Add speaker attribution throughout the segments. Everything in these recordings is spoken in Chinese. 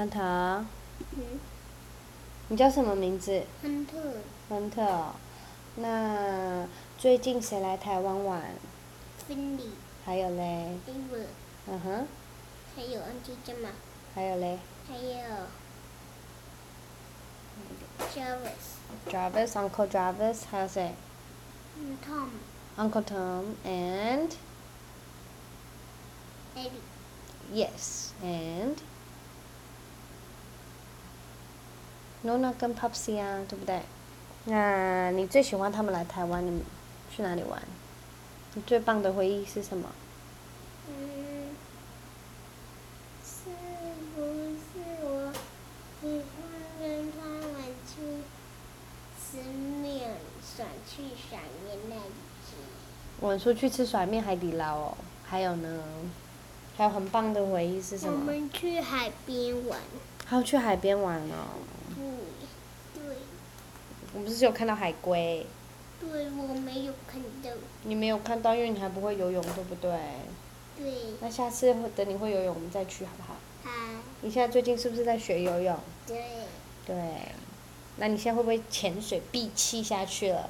Speaker 1: 亨特。嗯。你叫什么名字？
Speaker 2: 亨特。
Speaker 1: 亨特哦。那最近谁来台湾玩？
Speaker 2: 芬妮。
Speaker 1: 还有嘞。
Speaker 2: Eva。
Speaker 1: 嗯哼。
Speaker 2: 还有 Jemma。
Speaker 1: 还有嘞。
Speaker 2: 还有。Jarvis。
Speaker 1: Jarvis，还有谁？
Speaker 2: 嗯，Tom。
Speaker 1: Uncle Tom and。
Speaker 2: Eddie。
Speaker 1: Yes, and Nona 跟 Popsy 啊，对不对？那你最喜欢他们来台湾，你去哪里玩？你最棒的回忆是什么？
Speaker 2: 嗯，是不是我喜欢跟他们去吃面，爽去甩面那里去？
Speaker 1: 我们说去吃甩面海底捞哦，还有呢？还有很棒的回忆是什么？
Speaker 2: 我们去海边玩。
Speaker 1: 还有去海边玩哦。不是有看到海龟。
Speaker 2: 对，我没有看到。
Speaker 1: 你没有看到，因为你还不会游泳，对不对？
Speaker 2: 对。
Speaker 1: 那下次等你会游泳，我们再去好不好？
Speaker 2: 好。
Speaker 1: 你现在最近是不是在学游泳？
Speaker 2: 对。
Speaker 1: 对。那你现在会不会潜水闭气下去了？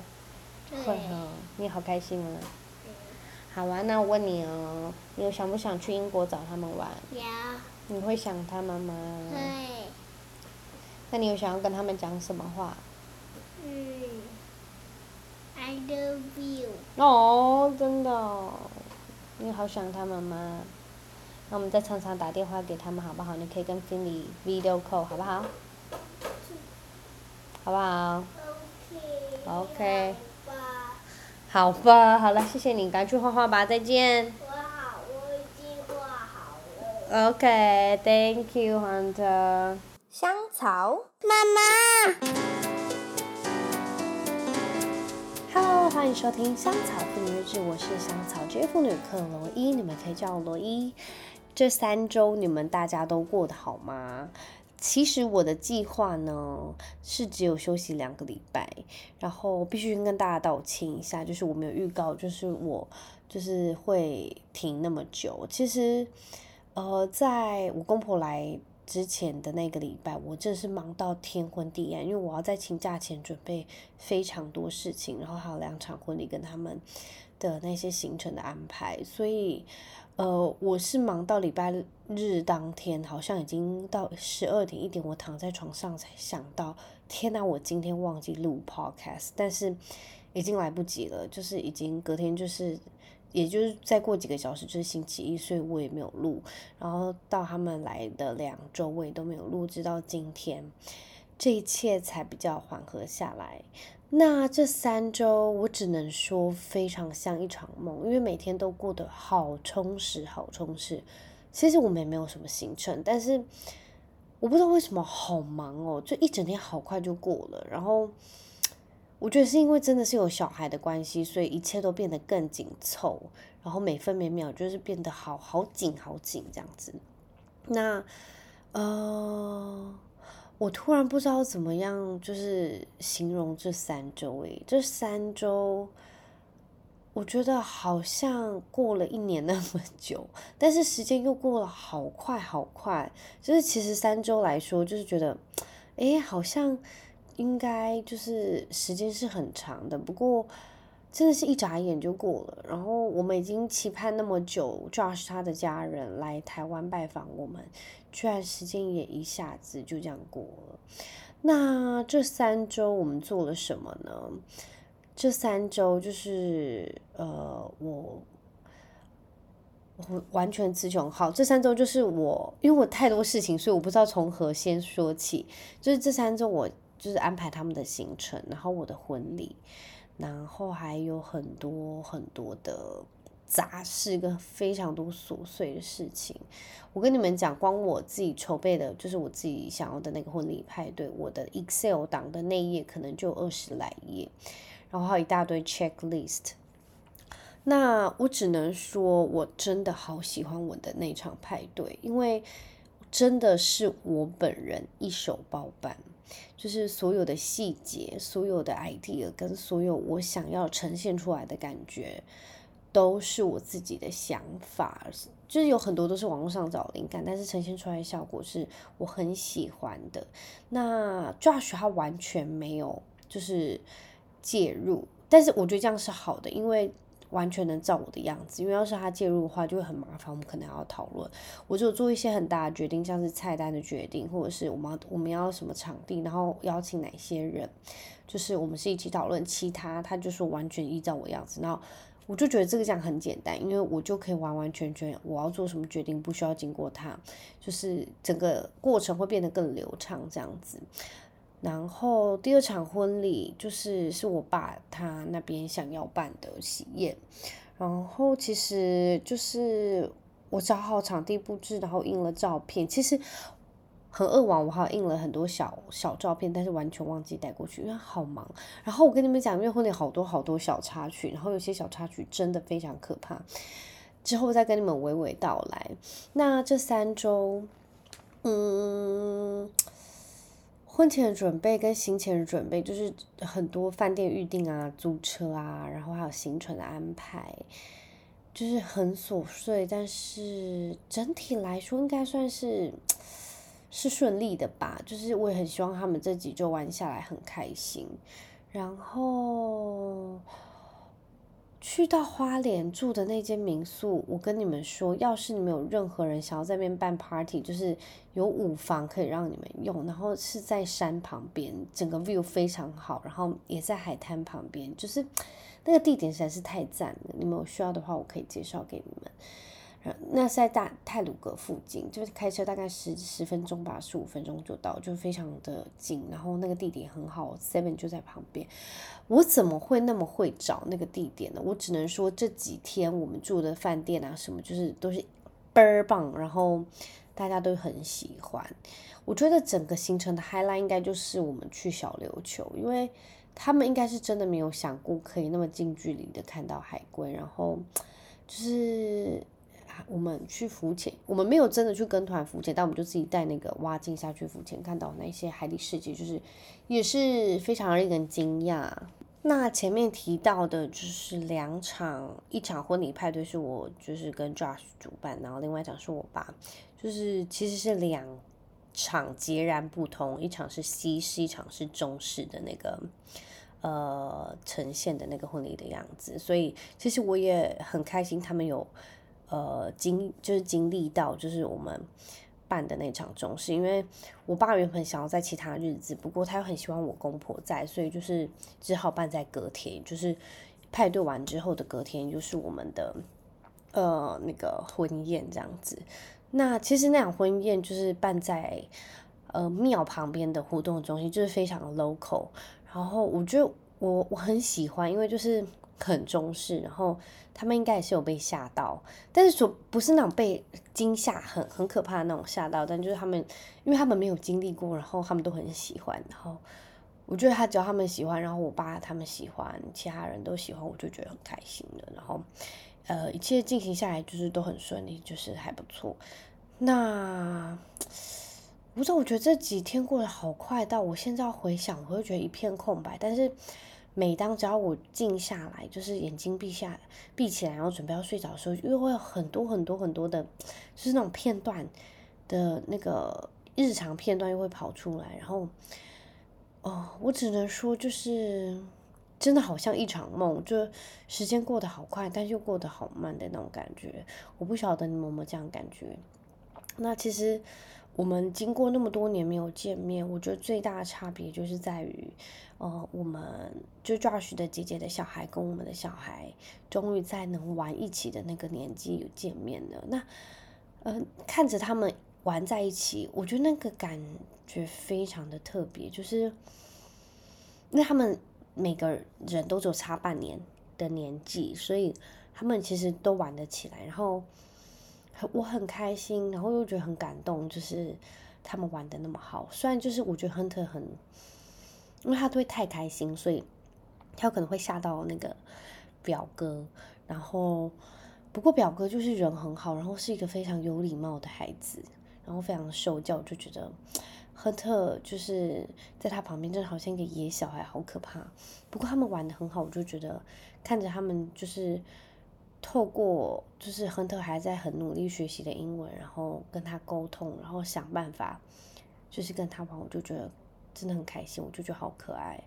Speaker 2: 对。
Speaker 1: 会哦，你好开心啊。好玩，那我问你哦，你有想不想去英国找他们玩？
Speaker 2: 有。
Speaker 1: 你会想他们吗？
Speaker 2: 对。
Speaker 1: 那你有想要跟他们讲什么话？
Speaker 2: 嗯，I love you。
Speaker 1: 哦，真的哦，你好想他们吗？那我们再常常打电话给他们好不好？你可以跟 Finny video call 好不好？好不好？OK。OK。好吧，好了，谢谢你，赶紧去画画吧，再见。
Speaker 2: 我好，我已经画好了。
Speaker 1: OK，Thank you，Hunter。香草妈妈。欢迎收听香草妇女日志，我是香草职业妇女克罗伊，你们可以叫我罗伊。这三周你们大家都过得好吗？其实我的计划呢是只有休息两个礼拜，然后必须跟大家道歉一下，就是我没有预告，就是我就是会停那么久。其实，呃，在我公婆来之前的那个礼拜，我真是忙到天昏地暗，因为我要在请假前准备非常多事情，然后还有两场婚礼跟他们的那些行程的安排，所以。呃，我是忙到礼拜日当天，好像已经到十二点一点，我躺在床上才想到，天呐，我今天忘记录 podcast，但是已经来不及了，就是已经隔天就是，也就是再过几个小时就是星期一，所以我也没有录，然后到他们来的两周我也都没有录，直到今天，这一切才比较缓和下来。那这三周我只能说非常像一场梦，因为每天都过得好充实，好充实。其实我们也没有什么行程，但是我不知道为什么好忙哦，就一整天好快就过了。然后我觉得是因为真的是有小孩的关系，所以一切都变得更紧凑，然后每分每秒就是变得好好紧好紧这样子。那呃。我突然不知道怎么样，就是形容这三周诶，这三周，我觉得好像过了一年那么久，但是时间又过了好快好快。就是其实三周来说，就是觉得，诶，好像应该就是时间是很长的，不过真的是一眨眼就过了。然后我们已经期盼那么久，Josh 他的家人来台湾拜访我们。居然时间也一下子就这样过了。那这三周我们做了什么呢？这三周就是呃，我我完全词穷。好，这三周就是我，因为我太多事情，所以我不知道从何先说起。就是这三周我就是安排他们的行程，然后我的婚礼，然后还有很多很多的。杂事跟非常多琐碎的事情，我跟你们讲，光我自己筹备的，就是我自己想要的那个婚礼派对，我的 Excel 档的内页可能就二十来页，然后还有一大堆 checklist。那我只能说，我真的好喜欢我的那场派对，因为真的是我本人一手包办，就是所有的细节、所有的 idea 跟所有我想要呈现出来的感觉。都是我自己的想法，就是有很多都是网络上找灵感，但是呈现出来的效果是我很喜欢的。那 Josh 他完全没有就是介入，但是我觉得这样是好的，因为完全能照我的样子。因为要是他介入的话，就会很麻烦，我们可能要讨论。我就做一些很大的决定，像是菜单的决定，或者是我们我们要什么场地，然后邀请哪些人，就是我们是一起讨论。其他他就是完全依照我样子，然后。我就觉得这个这样很简单，因为我就可以完完全全我要做什么决定，不需要经过他，就是整个过程会变得更流畅这样子。然后第二场婚礼就是是我爸他那边想要办的喜宴，然后其实就是我找好场地布置，然后印了照片，其实。很扼腕，我还印了很多小小照片，但是完全忘记带过去，因为好忙。然后我跟你们讲，因为婚礼好多好多小插曲，然后有些小插曲真的非常可怕。之后再跟你们娓娓道来。那这三周，嗯，婚前的准备跟行前的准备，就是很多饭店预订啊、租车啊，然后还有行程的安排，就是很琐碎，但是整体来说应该算是。是顺利的吧，就是我也很希望他们这几周玩下来很开心。然后去到花莲住的那间民宿，我跟你们说，要是你们有任何人想要在那边办 party，就是有五房可以让你们用，然后是在山旁边，整个 view 非常好，然后也在海滩旁边，就是 那个地点实在是太赞了。你们有需要的话，我可以介绍给你们。那在大泰鲁阁附近，就是开车大概十十分钟吧，十五分钟就到，就非常的近。然后那个地点很好，Seven 就在旁边。我怎么会那么会找那个地点呢？我只能说这几天我们住的饭店啊，什么就是都是倍儿棒，然后大家都很喜欢。我觉得整个行程的 highlight 应该就是我们去小琉球，因为他们应该是真的没有想过可以那么近距离的看到海龟，然后就是。我们去浮潜，我们没有真的去跟团浮潜，但我们就自己带那个蛙镜下去浮潜，看到那些海底世界，就是也是非常令人惊讶。那前面提到的就是两场，一场婚礼派对是我就是跟 Josh 主办，然后另外一场是我爸，就是其实是两场截然不同，一场是西式，一场是中式的那个呃呈现的那个婚礼的样子，所以其实我也很开心，他们有。呃，经就是经历到，就是我们办的那场中式，因为我爸原本想要在其他日子，不过他又很希望我公婆在，所以就是只好办在隔天，就是派对完之后的隔天，就是我们的呃那个婚宴这样子。那其实那场婚宴就是办在呃庙旁边的活动中心，就是非常 local。然后我觉得我我很喜欢，因为就是。很中式，然后他们应该也是有被吓到，但是说不是那种被惊吓很很可怕的那种吓到，但就是他们，因为他们没有经历过，然后他们都很喜欢，然后我觉得他只要他们喜欢，然后我爸他们喜欢，其他人都喜欢，我就觉得很开心了。然后呃，一切进行下来就是都很顺利，就是还不错。那不是，我觉得这几天过得好快，到我现在要回想，我会觉得一片空白，但是。每当只要我静下来，就是眼睛闭下、闭起来，然后准备要睡着的时候，又会有很多很多很多的，就是那种片段的那个日常片段又会跑出来，然后，哦，我只能说，就是真的好像一场梦，就时间过得好快，但又过得好慢的那种感觉。我不晓得你有没有这样感觉？那其实我们经过那么多年没有见面，我觉得最大的差别就是在于。呃，我们就 Josh 的姐姐的小孩跟我们的小孩，终于在能玩一起的那个年纪有见面了。那，呃，看着他们玩在一起，我觉得那个感觉非常的特别，就是因为他们每个人都只有差半年的年纪，所以他们其实都玩得起来。然后我很开心，然后又觉得很感动，就是他们玩得那么好。虽然就是我觉得亨特很。因为他都会太开心，所以他有可能会吓到那个表哥。然后，不过表哥就是人很好，然后是一个非常有礼貌的孩子，然后非常受教，就觉得亨特就是在他旁边，真的好像一个野小孩，好可怕。不过他们玩得很好，我就觉得看着他们就是透过就是亨特还在很努力学习的英文，然后跟他沟通，然后想办法，就是跟他玩，我就觉得真的很开心，我就觉得好可爱。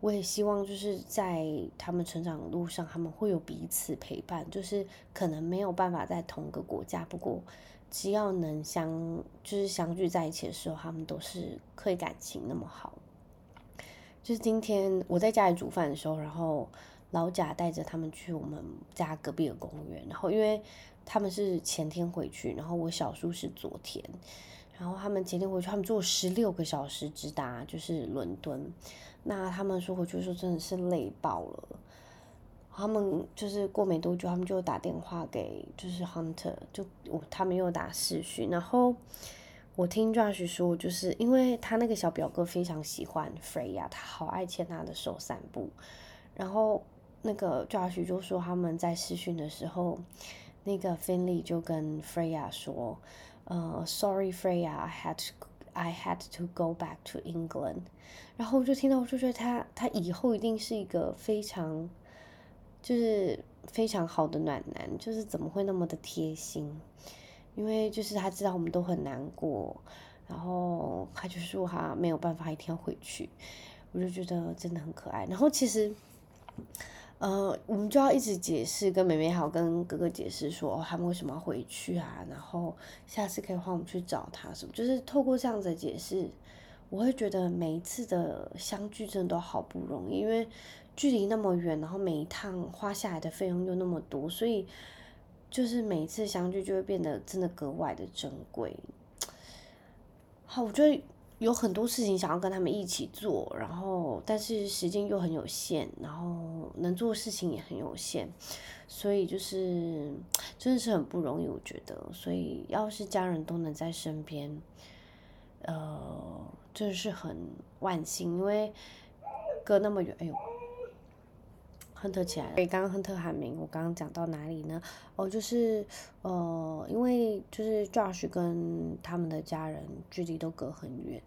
Speaker 1: 我也希望就是在他们成长的路上，他们会有彼此陪伴，就是可能没有办法在同个国家，不过只要能相就是相聚在一起的时候，他们都是可以感情那么好。就是今天我在家里煮饭的时候，然后。老贾带着他们去我们家隔壁的公园，然后因为他们是前天回去，然后我小叔是昨天，然后他们前天回去，他们坐十六个小时直达就是伦敦，那他们说回去说真的是累爆了，他们就是过没多久，他们就打电话给就是 Hunter，就我他们又打视讯，然后我听 Josh 说，就是因为他那个小表哥非常喜欢 Freya，他好爱牵他的手散步，然后。那个 Josh 就说他们在试训的时候，那个 Finley 就跟 Freya 说，呃，Sorry Freya，I had I had to go back to England。然后我就听到，我就觉得他他以后一定是一个非常，就是非常好的暖男，就是怎么会那么的贴心？因为就是他知道我们都很难过，然后他就说他没有办法一天回去，我就觉得真的很可爱。然后其实。呃，我们就要一直解释，跟妹妹还有跟哥哥解释说，他们为什么要回去啊？然后下次可以换我们去找他什么？就是透过这样子的解释，我会觉得每一次的相聚真的都好不容易，因为距离那么远，然后每一趟花下来的费用又那么多，所以就是每一次相聚就会变得真的格外的珍贵。好，我觉得。有很多事情想要跟他们一起做，然后但是时间又很有限，然后能做的事情也很有限，所以就是真的是很不容易，我觉得。所以要是家人都能在身边，呃，真的是很万幸，因为隔那么远，哎呦。亨特起来了。所以刚刚亨特喊名，我刚刚讲到哪里呢？哦，就是呃，因为就是 Josh 跟他们的家人距离都隔很远，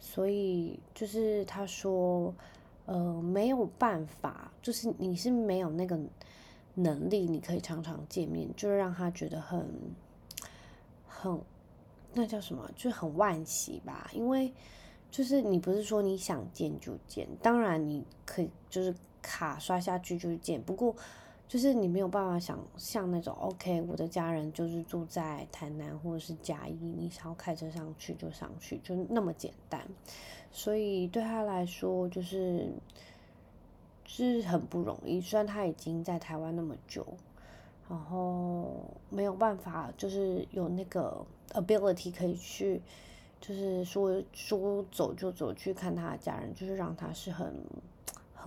Speaker 1: 所以就是他说，呃，没有办法，就是你是没有那个能力，你可以常常见面，就是让他觉得很很那叫什么，就很惋惜吧。因为就是你不是说你想见就见，当然你可以就是。卡刷下去就是见，不过就是你没有办法想像那种 OK，我的家人就是住在台南或者是嘉义，你想要开车上去就上去，就那么简单。所以对他来说就是是很不容易。虽然他已经在台湾那么久，然后没有办法，就是有那个 ability 可以去，就是说说走就走去看他的家人，就是让他是很。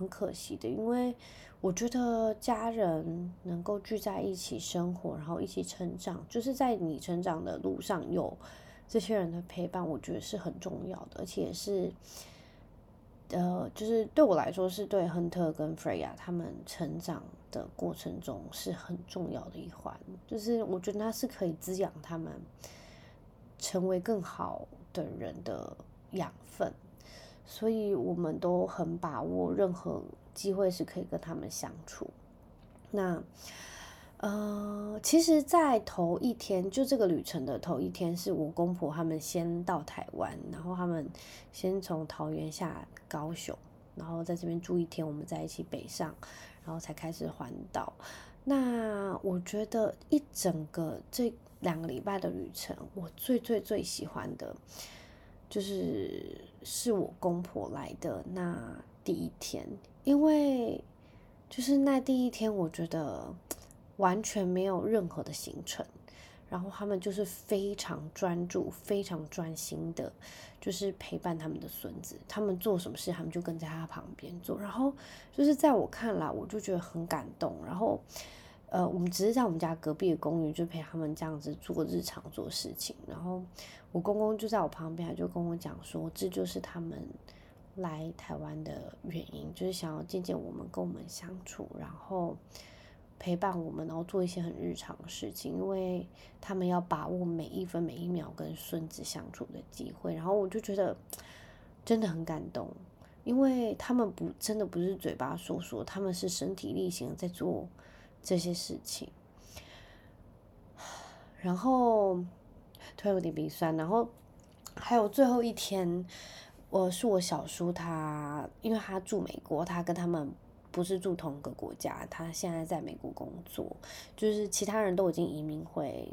Speaker 1: 很可惜的，因为我觉得家人能够聚在一起生活，然后一起成长，就是在你成长的路上有这些人的陪伴，我觉得是很重要的，而且是，呃，就是对我来说，是对亨特跟 Freya 他们成长的过程中是很重要的一环，就是我觉得他是可以滋养他们成为更好的人的养分。所以我们都很把握任何机会是可以跟他们相处。那，呃，其实，在头一天，就这个旅程的头一天，是我公婆他们先到台湾，然后他们先从桃园下高雄，然后在这边住一天，我们在一起北上，然后才开始环岛。那我觉得一整个这两个礼拜的旅程，我最最最喜欢的。就是是我公婆来的那第一天，因为就是那第一天，我觉得完全没有任何的行程，然后他们就是非常专注、非常专心的，就是陪伴他们的孙子。他们做什么事，他们就跟在他旁边做。然后就是在我看来，我就觉得很感动。然后呃，我们只是在我们家隔壁的公寓，就陪他们这样子做日常做事情，然后。我公公就在我旁边，就跟我讲说，这就是他们来台湾的原因，就是想要见见我们，跟我们相处，然后陪伴我们，然后做一些很日常的事情，因为他们要把握每一分每一秒跟孙子相处的机会。然后我就觉得真的很感动，因为他们不真的不是嘴巴说说，他们是身体力行在做这些事情。然后突然有点鼻酸然后还有最后一天我是我小叔他因为他住美国他跟他们不是住同个国家他现在在美国工作就是其他人都已经移民回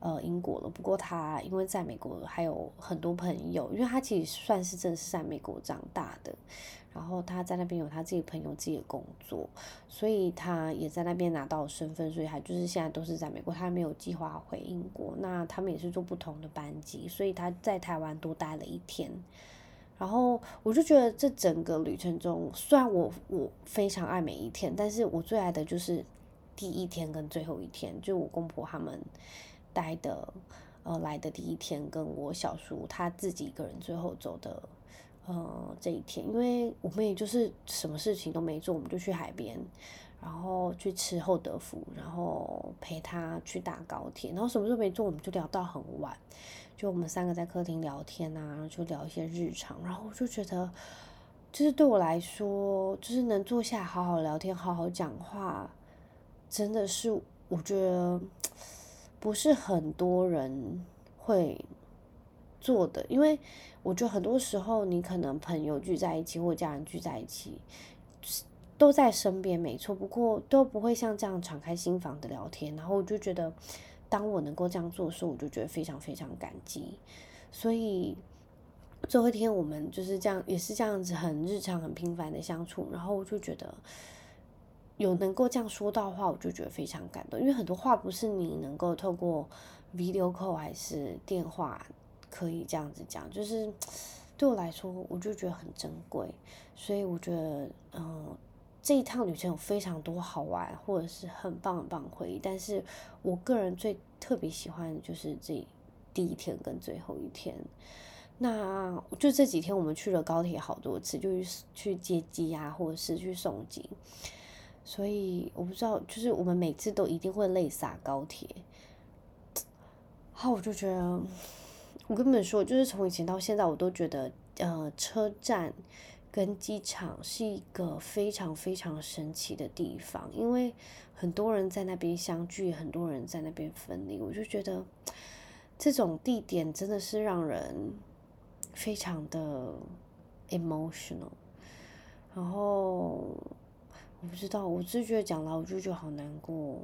Speaker 1: 呃，英国了。不过他因为在美国还有很多朋友，因为他其实算是真的是在美国长大的。然后他在那边有他自己朋友、自己的工作，所以他也在那边拿到身份，所以他就是现在都是在美国，他没有计划回英国。那他们也是坐不同的班机，所以他在台湾多待了一天。然后我就觉得这整个旅程中，虽然我我非常爱每一天，但是我最爱的就是第一天跟最后一天，就我公婆他们。待的，呃，来的第一天，跟我小叔他自己一个人最后走的，呃，这一天，因为我们也就是什么事情都没做，我们就去海边，然后去吃厚德福，然后陪他去搭高铁，然后什么都没做，我们就聊到很晚，就我们三个在客厅聊天啊，就聊一些日常，然后我就觉得，就是对我来说，就是能坐下好好聊天，好好讲话，真的是我觉得。不是很多人会做的，因为我觉得很多时候你可能朋友聚在一起或家人聚在一起，都在身边没错，不过都不会像这样敞开心房的聊天。然后我就觉得，当我能够这样做的时候，我就觉得非常非常感激。所以最后一天我们就是这样，也是这样子很日常、很平凡的相处。然后我就觉得。有能够这样说到话，我就觉得非常感动，因为很多话不是你能够透过 video call 还是电话可以这样子讲，就是对我来说，我就觉得很珍贵，所以我觉得，嗯，这一趟旅程有非常多好玩或者是很棒很棒回忆，但是我个人最特别喜欢就是这第一天跟最后一天，那就这几天我们去了高铁好多次，就是去接机啊，或者是去送机。所以我不知道，就是我们每次都一定会泪洒高铁。好，我就觉得，我跟你们说，就是从以前到现在，我都觉得，呃，车站跟机场是一个非常非常神奇的地方，因为很多人在那边相聚，很多人在那边分离。我就觉得，这种地点真的是让人非常的 emotional，然后。我不知道，我只觉得讲了，我就觉得好难过。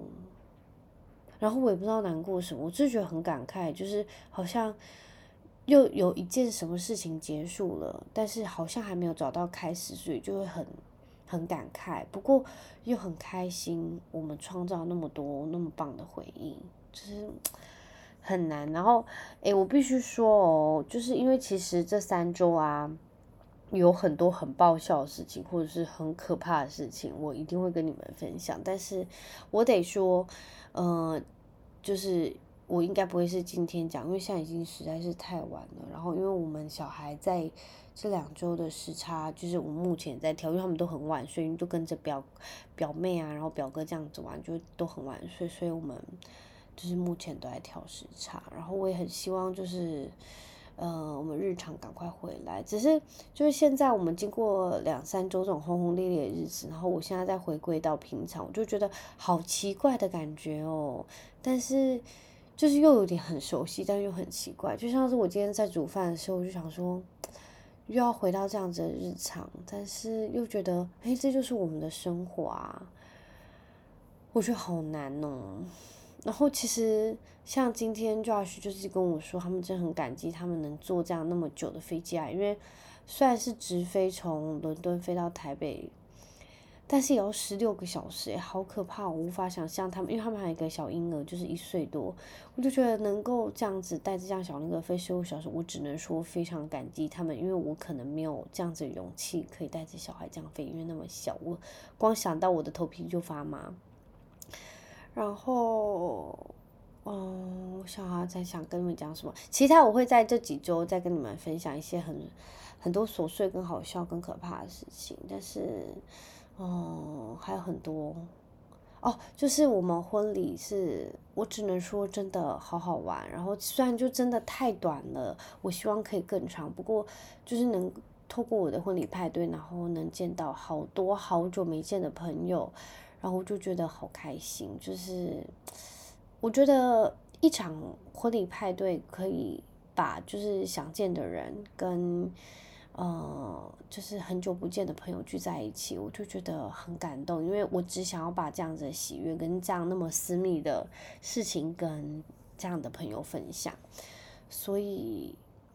Speaker 1: 然后我也不知道难过什么，我只觉得很感慨，就是好像又有一件什么事情结束了，但是好像还没有找到开始，所以就会很很感慨。不过又很开心，我们创造那么多那么棒的回忆，就是很难。然后，诶，我必须说哦，就是因为其实这三周啊。有很多很爆笑的事情，或者是很可怕的事情，我一定会跟你们分享。但是我得说，呃，就是我应该不会是今天讲，因为现在已经实在是太晚了。然后，因为我们小孩在这两周的时差，就是我目前在调，因为他们都很晚睡，就跟着表表妹啊，然后表哥这样子玩，就都很晚睡，所以我们就是目前都在调时差。然后我也很希望就是。呃，我们日常赶快回来，只是就是现在我们经过两三周这种轰轰烈烈的日子，然后我现在再回归到平常，我就觉得好奇怪的感觉哦。但是就是又有点很熟悉，但又很奇怪，就像是我今天在煮饭的时候，我就想说又要回到这样子的日常，但是又觉得哎，这就是我们的生活啊，我觉得好难哦。然后其实像今天 Josh 就是跟我说，他们真的很感激他们能坐这样那么久的飞机啊，因为虽然是直飞从伦敦飞到台北，但是也要十六个小时，哎，好可怕！我无法想象他们，因为他们还有一个小婴儿，就是一岁多，我就觉得能够这样子带着这样小婴儿飞十六小时，我只能说非常感激他们，因为我可能没有这样子的勇气可以带着小孩这样飞，因为那么小，我光想到我的头皮就发麻。然后，嗯，我想啊，在想跟你们讲什么？其他我会在这几周再跟你们分享一些很很多琐碎、跟好笑、跟可怕的事情。但是，嗯，还有很多哦，就是我们婚礼是，我只能说真的好好玩。然后虽然就真的太短了，我希望可以更长。不过就是能透过我的婚礼派对，然后能见到好多好久没见的朋友。然后我就觉得好开心，就是我觉得一场婚礼派对可以把就是想见的人跟呃就是很久不见的朋友聚在一起，我就觉得很感动，因为我只想要把这样子的喜悦跟这样那么私密的事情跟这样的朋友分享，所以。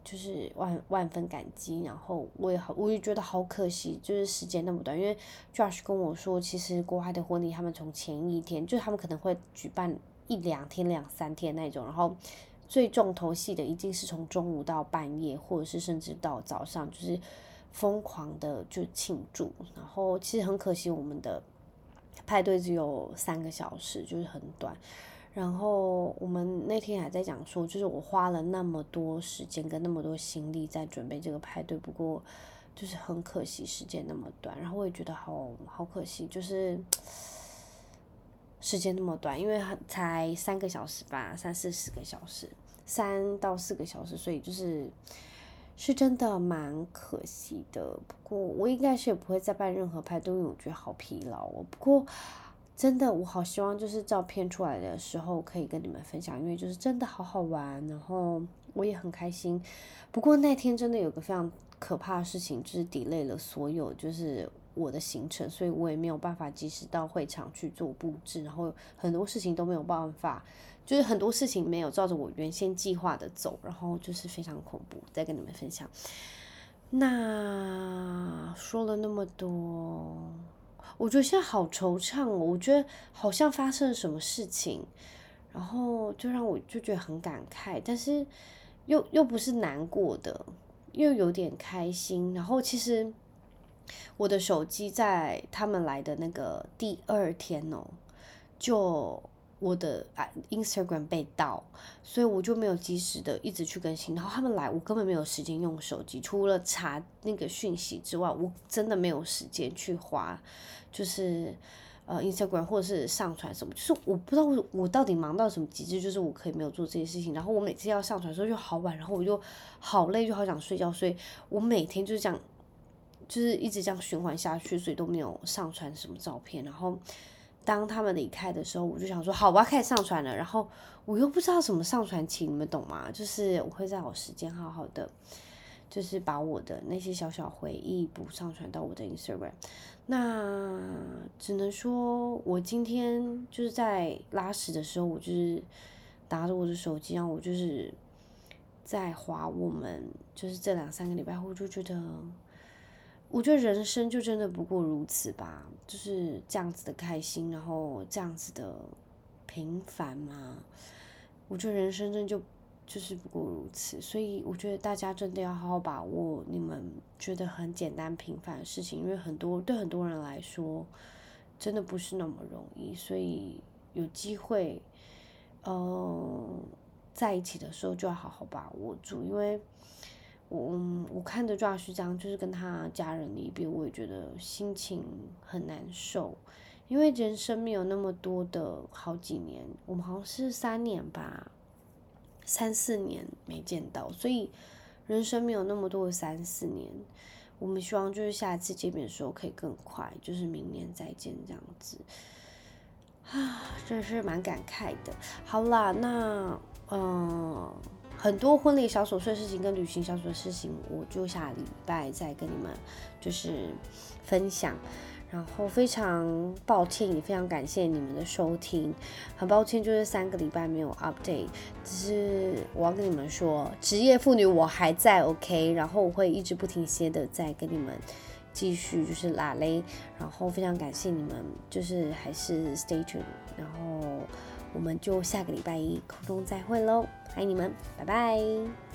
Speaker 1: 就是万万分感激，然后我也好，我也觉得好可惜，就是时间那么短。因为 Josh 跟我说，其实国外的婚礼，他们从前一天，就他们可能会举办一两天、两三天那种，然后最重头戏的，一定是从中午到半夜，或者是甚至到早上，就是疯狂的就庆祝。然后其实很可惜，我们的派对只有三个小时，就是很短。然后我们那天还在讲说，就是我花了那么多时间跟那么多心力在准备这个派对，不过就是很可惜时间那么短。然后我也觉得好好可惜，就是 时间那么短，因为才三个小时吧，三四十个小时，三到四个小时，所以就是是真的蛮可惜的。不过我应该是也不会再办任何派对，因为我觉得好疲劳哦。不过。真的，我好希望就是照片出来的时候可以跟你们分享，因为就是真的好好玩，然后我也很开心。不过那天真的有个非常可怕的事情，就是 delay 了所有就是我的行程，所以我也没有办法及时到会场去做布置，然后很多事情都没有办法，就是很多事情没有照着我原先计划的走，然后就是非常恐怖。再跟你们分享，那说了那么多。我觉得现在好惆怅哦，我觉得好像发生了什么事情，然后就让我就觉得很感慨，但是又又不是难过的，又有点开心。然后其实我的手机在他们来的那个第二天哦，就。我的啊，Instagram 被盗，所以我就没有及时的一直去更新。然后他们来，我根本没有时间用手机，除了查那个讯息之外，我真的没有时间去滑，就是呃 Instagram 或者是上传什么。就是我不知道我我到底忙到什么极致，就是我可以没有做这些事情。然后我每次要上传的时候就好晚，然后我就好累，就好想睡觉，所以我每天就是这样，就是一直这样循环下去，所以都没有上传什么照片，然后。当他们离开的时候，我就想说好，我要开始上传了。然后我又不知道怎么上传起，你们懂吗？就是我会在我时间好好的，就是把我的那些小小回忆补上传到我的 Instagram。那只能说我今天就是在拉屎的时候，我就是拿着我的手机，然后我就是在滑我们就是这两三个礼拜后，我就觉得。我觉得人生就真的不过如此吧，就是这样子的开心，然后这样子的平凡嘛。我觉得人生真就就是不过如此，所以我觉得大家真的要好好把握你们觉得很简单平凡的事情，因为很多对很多人来说真的不是那么容易，所以有机会，呃，在一起的时候就要好好把握住，因为。我我看着 Josh 这样，就是跟他家人离别，我也觉得心情很难受，因为人生没有那么多的好几年，我们好像是三年吧，三四年没见到，所以人生没有那么多的三四年，我们希望就是下一次见面的时候可以更快，就是明年再见这样子，啊，真是蛮感慨的。好啦，那嗯。很多婚礼小琐碎事情跟旅行小琐碎事情，我就下礼拜再跟你们就是分享。然后非常抱歉，也非常感谢你们的收听。很抱歉，就是三个礼拜没有 update，只是我要跟你们说，职业妇女我还在 OK，然后我会一直不停歇的在跟你们继续就是拉嘞。然后非常感谢你们，就是还是 stay tuned，然后我们就下个礼拜一空中再会喽。爱你们，拜拜。